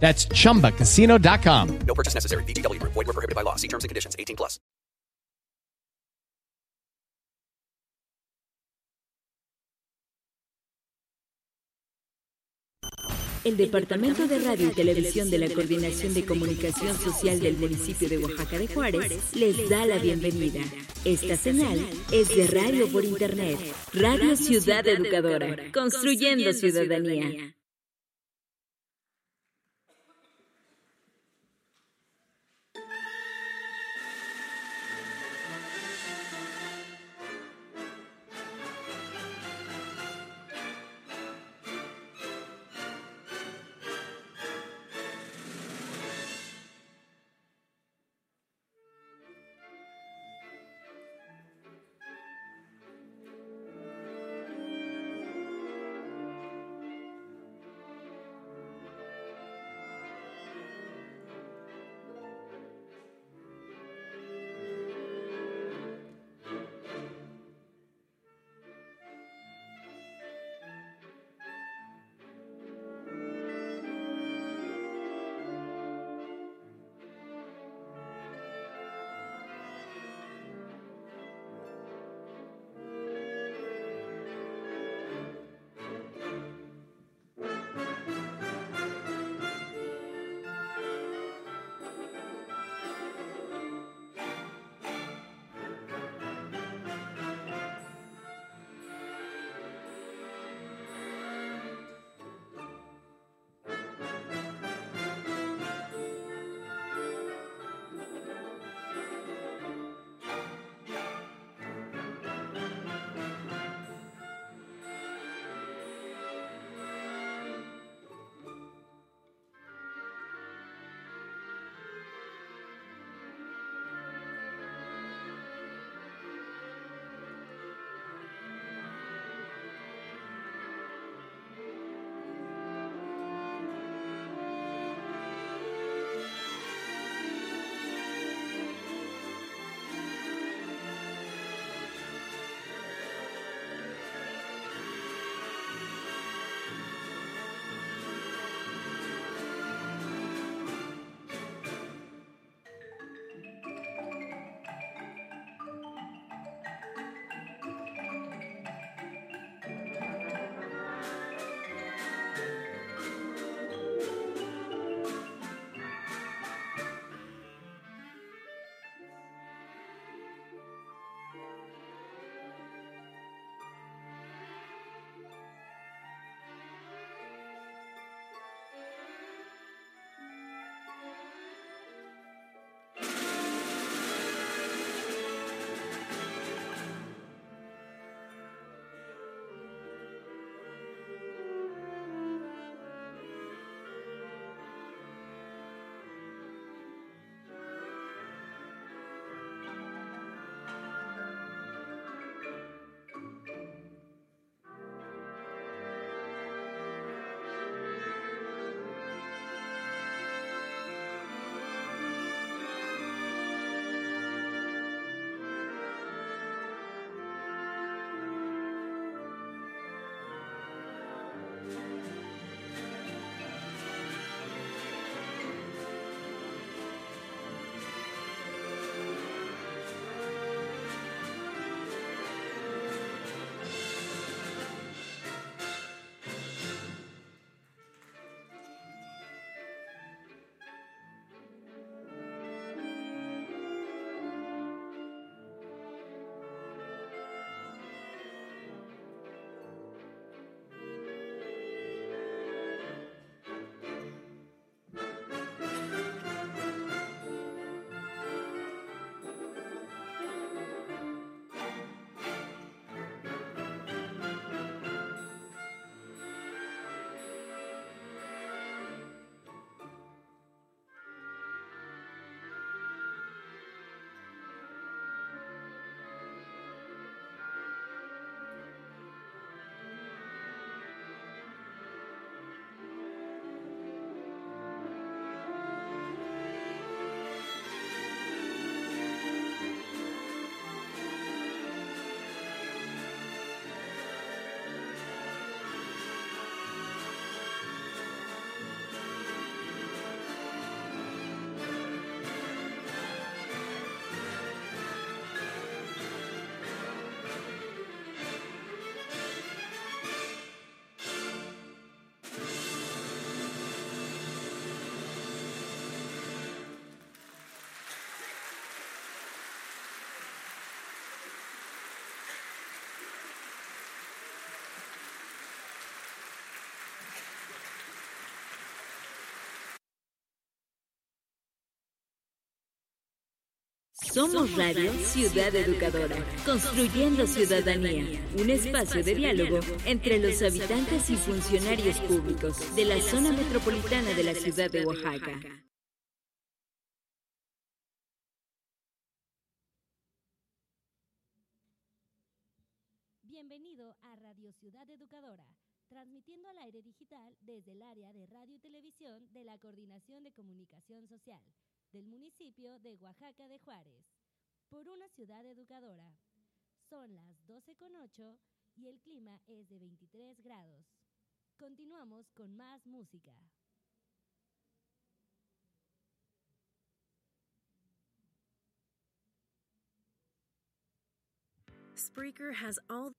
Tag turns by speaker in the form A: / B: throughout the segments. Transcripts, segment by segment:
A: That's chumbacasino.com.
B: No purchase necessary. VGW Group. Void were prohibited by law. See terms and conditions. 18 plus.
C: El Departamento de Radio y Televisión de la Coordinación de Comunicación Social del municipio de Oaxaca de Juárez les da la bienvenida. Esta señal es de radio por Internet. Radio Ciudad Educadora. Construyendo ciudadanía. Somos Radio Ciudad Educadora, construyendo ciudadanía, un espacio de diálogo entre los habitantes y funcionarios públicos de la zona metropolitana de la ciudad de Oaxaca.
D: Bienvenido a Radio Ciudad Educadora, transmitiendo al aire digital desde el área de radio y televisión de la Coordinación de Comunicación Social del municipio de Oaxaca de Juárez, por una ciudad educadora. Son las 12.08 y el clima es de 23 grados. Continuamos con más música.
E: Spreaker has all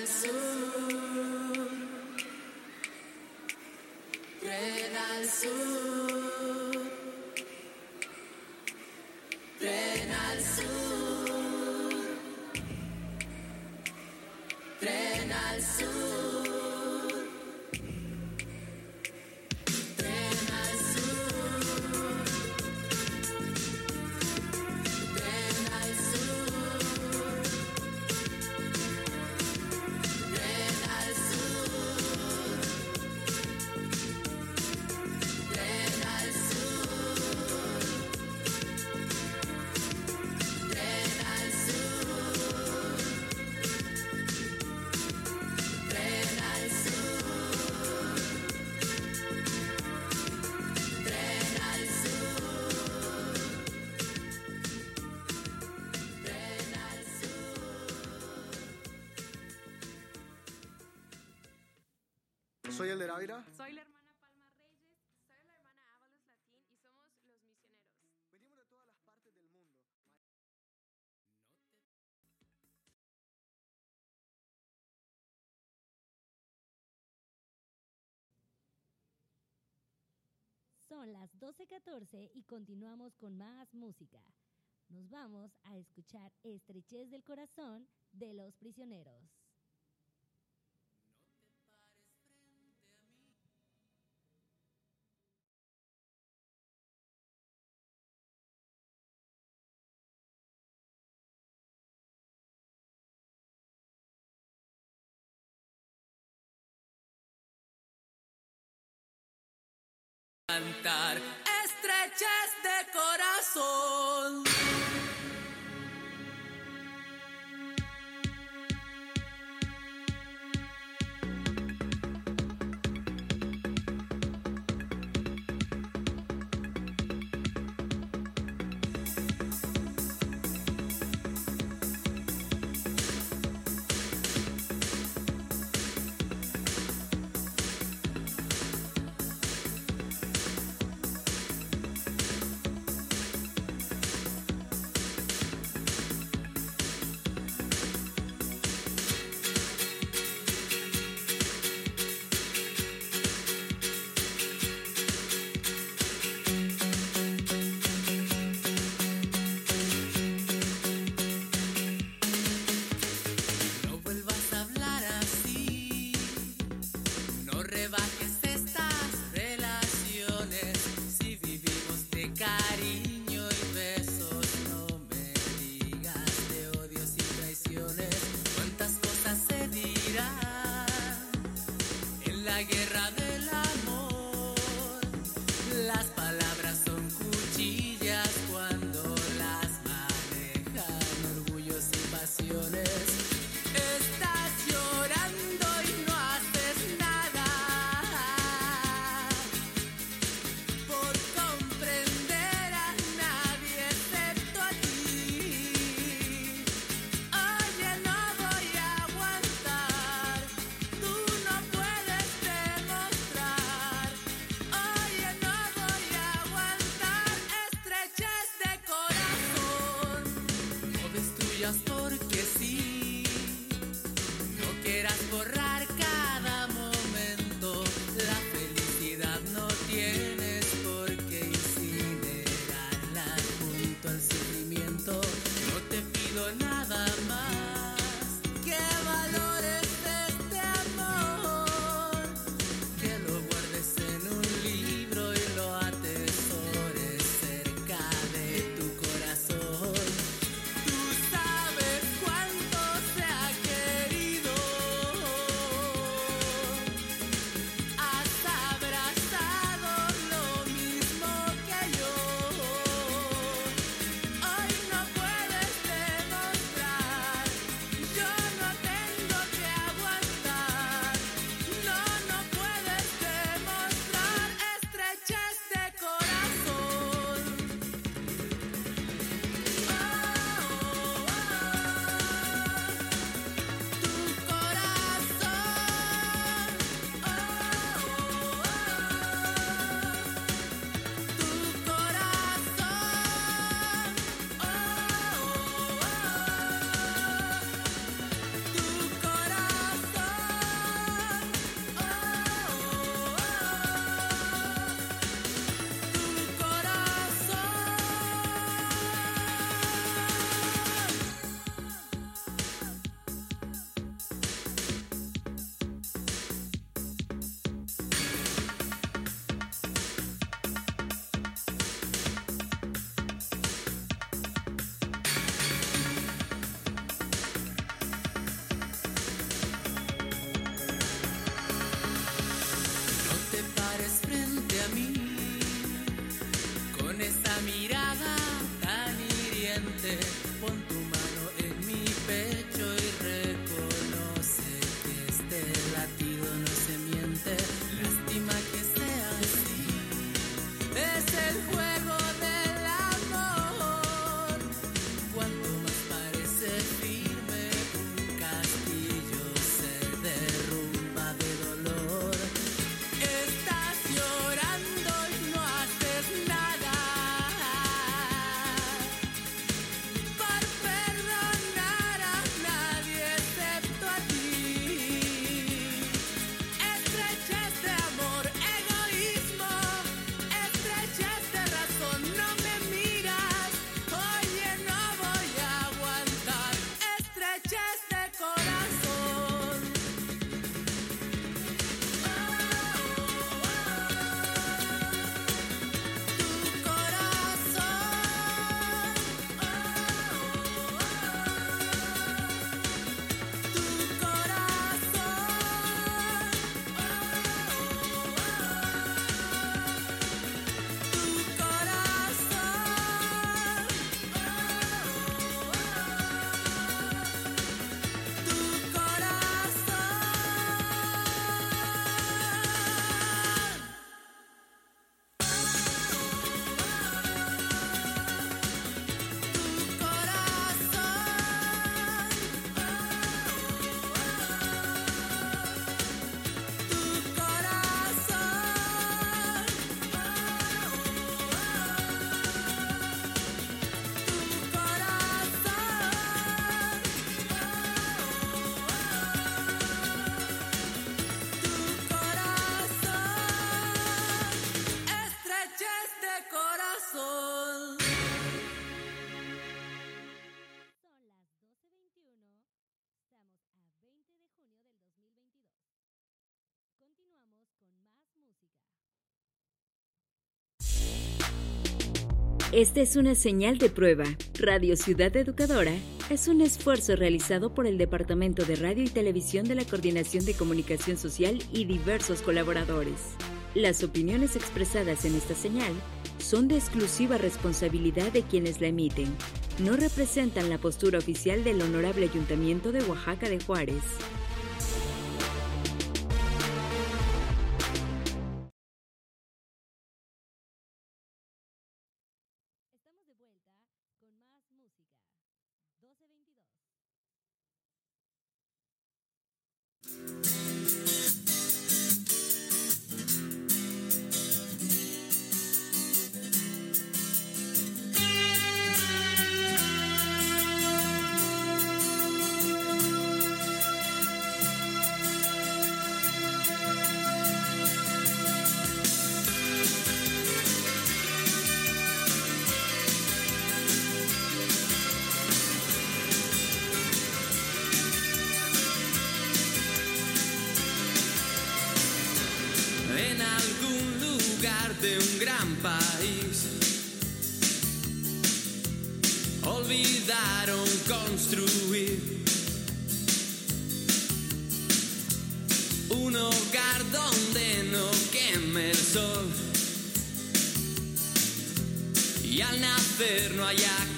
F: answer. Son las
D: 12.14 y continuamos con más música. Nos vamos a escuchar Estrechez del Corazón de los Prisioneros.
E: Cantar estrechas de corazón.
C: Esta es una señal de prueba. Radio Ciudad Educadora es un esfuerzo realizado por el Departamento de Radio y Televisión de la Coordinación de Comunicación Social y diversos colaboradores. Las opiniones expresadas en esta señal son de exclusiva responsabilidad de quienes la emiten. No representan la postura oficial del Honorable Ayuntamiento de Oaxaca de Juárez.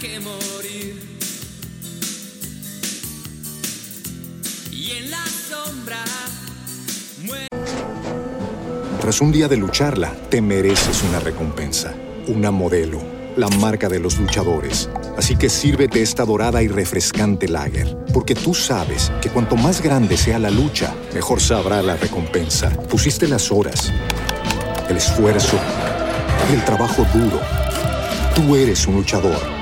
E: Que morir. Y en la sombra muere.
G: Tras un día de lucharla, te mereces una recompensa, una modelo, la marca de los luchadores. Así que sírvete esta dorada y refrescante lager, porque tú sabes que cuanto más grande sea la lucha, mejor sabrá la recompensa. Pusiste las horas, el esfuerzo, el trabajo duro. Tú eres un luchador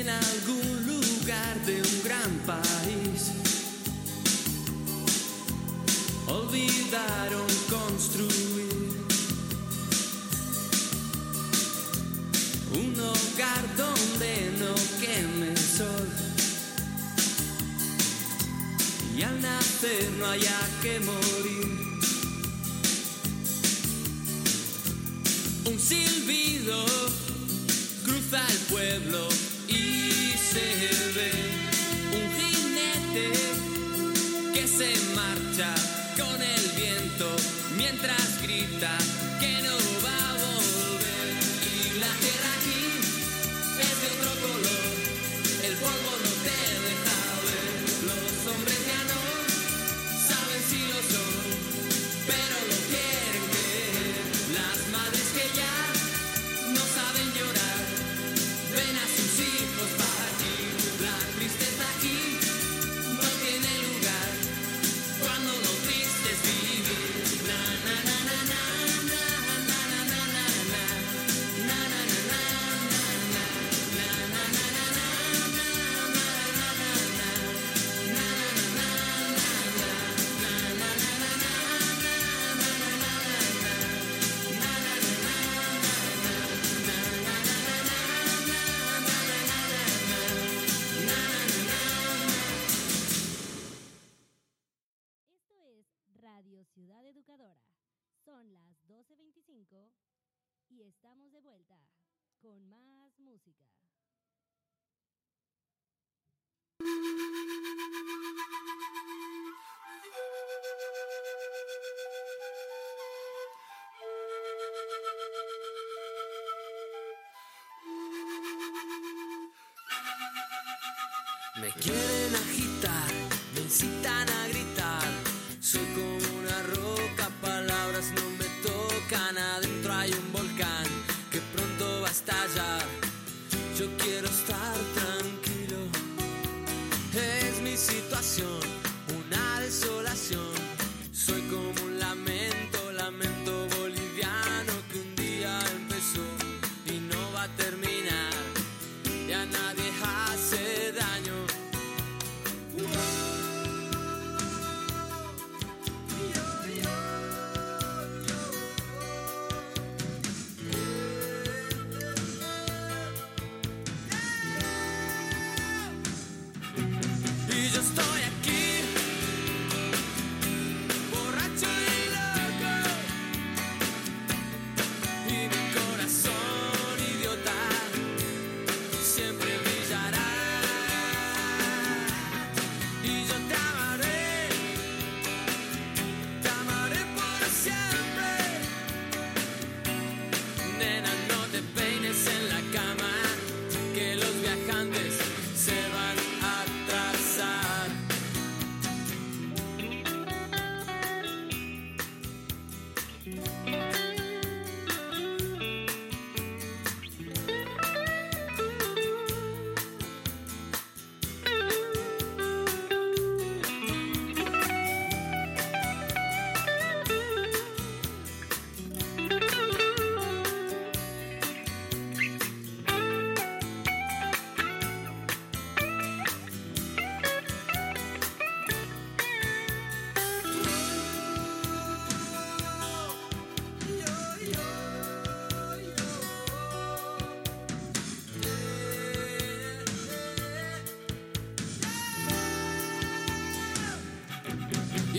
E: En algún lugar de un gran país. Olvidaron construir un hogar donde no queme el sol. Y al nacer no haya que morir. Un silbido cruza el pueblo
D: música.
E: Me quieren agitar, me incitan.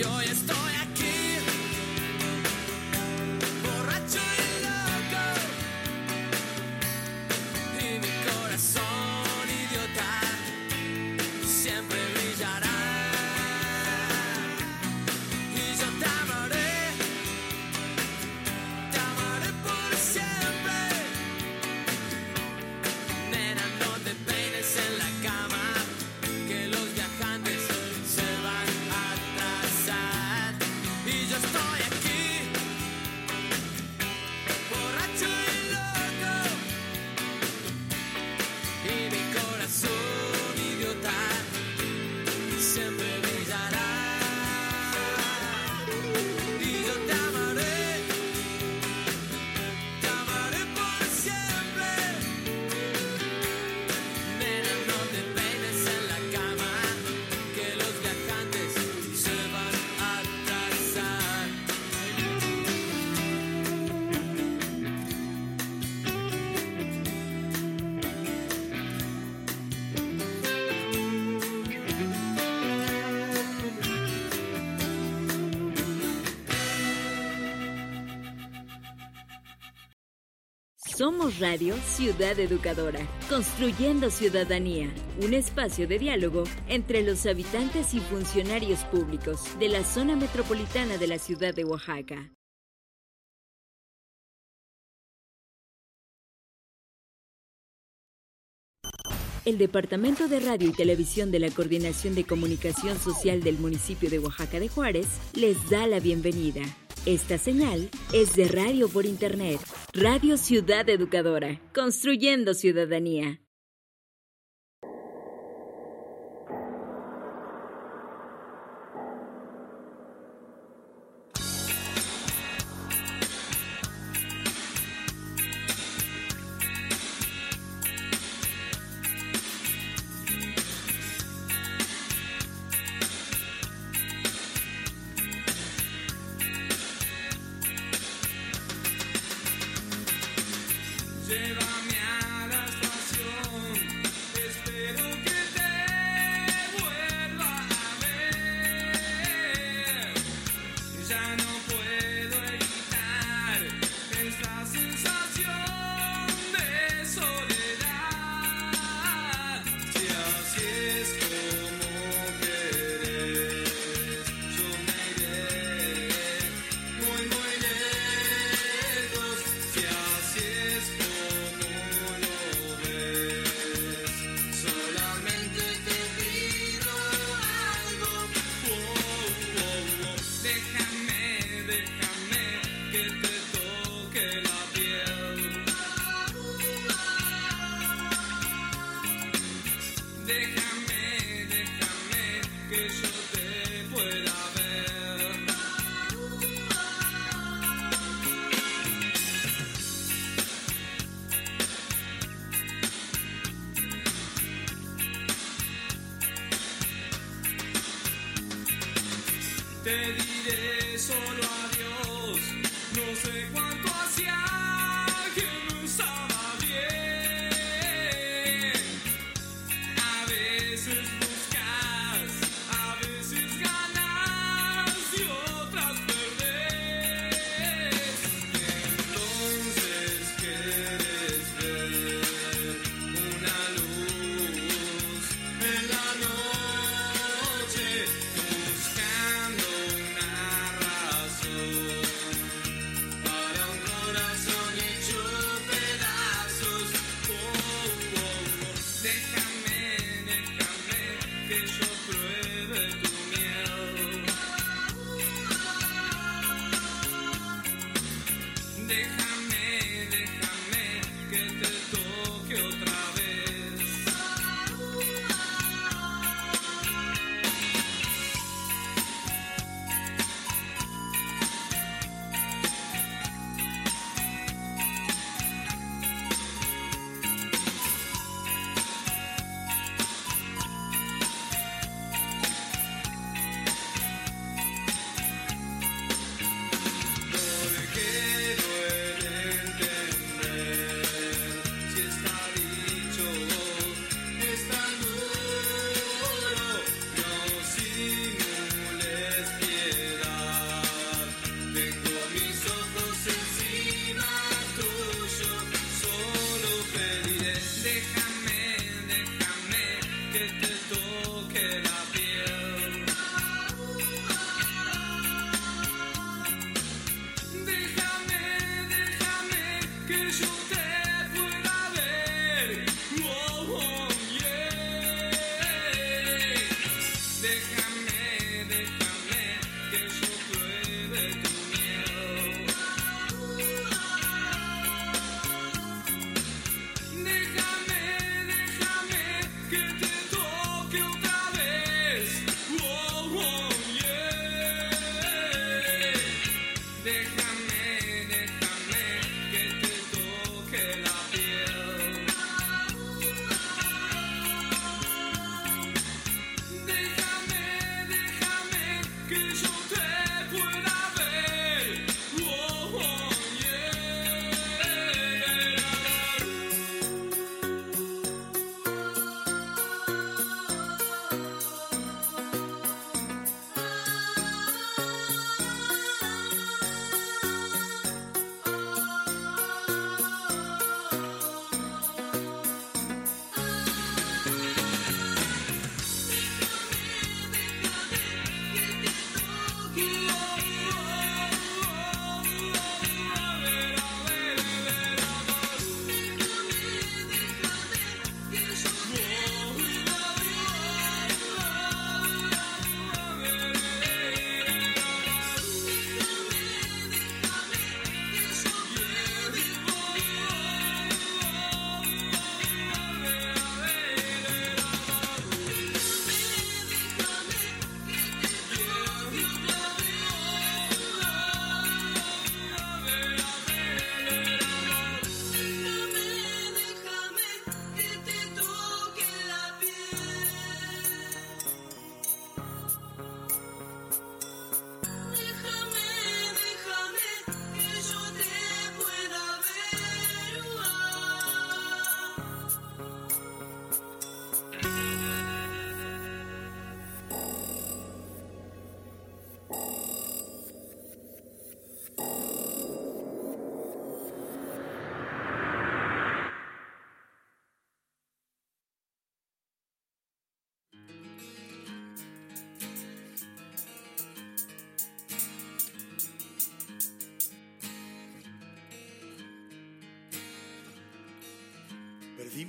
E: Jo, jest to.
C: Somos Radio Ciudad Educadora, construyendo ciudadanía, un espacio de diálogo entre los habitantes y funcionarios públicos de la zona metropolitana de la ciudad de Oaxaca. El Departamento de Radio y Televisión de la Coordinación de Comunicación Social del municipio de Oaxaca de Juárez les da la bienvenida. Esta señal es de radio por Internet, Radio Ciudad Educadora, construyendo ciudadanía.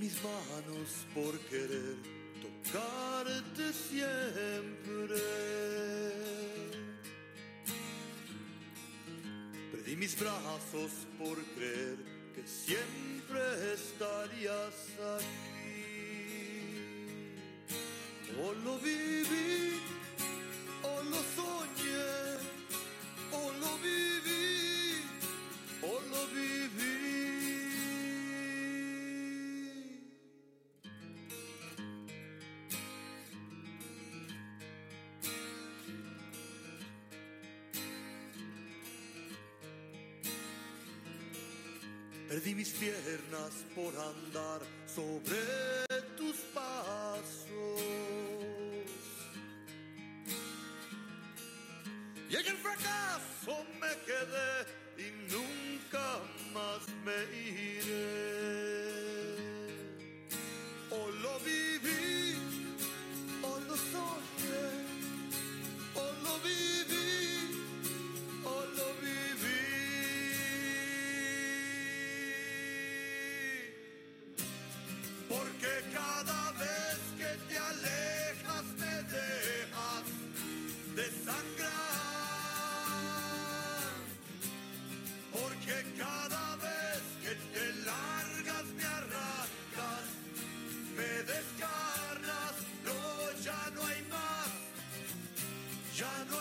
H: Mis
I: manos por querer tocarte siempre. Perdí mis brazos por creer que siempre estarías aquí. O lo viví, o lo soñé, o lo viví, o lo viví. Perdí mis piernas por andar sobre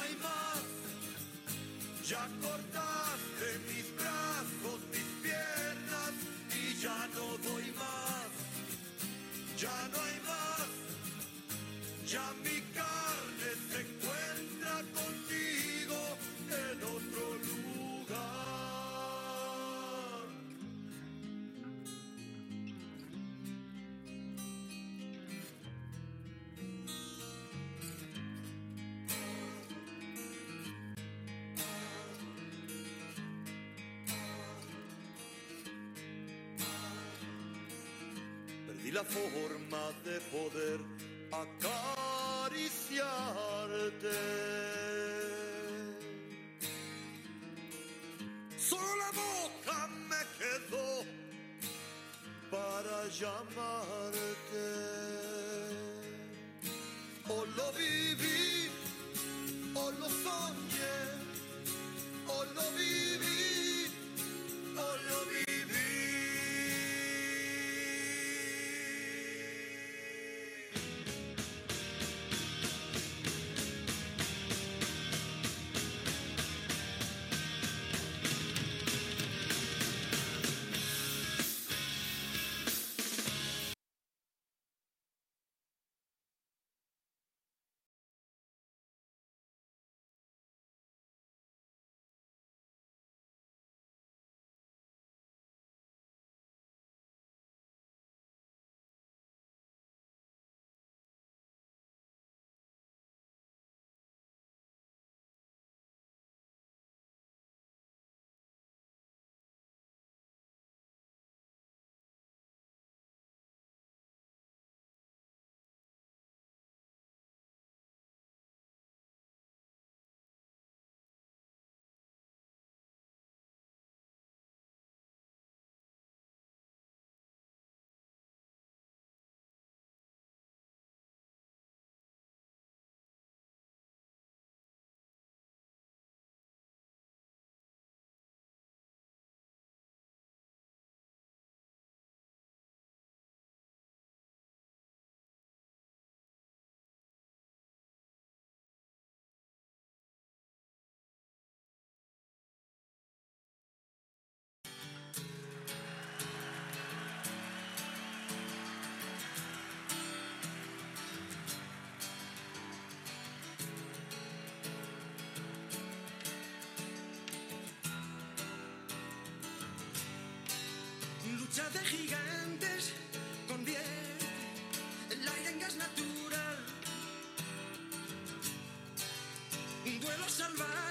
I: hay más. Ya cortaste mis brazos, mis piernas y ya no doy más. Ya no hay más, ya mi carne forma de poder acariciarte. Solo la boca me quedó para llamarte. O lo viví, o lo soñé, o lo viví, o lo viví.
H: Lucha de gigantes convierte el aire en gas natural. Un duelo salvaje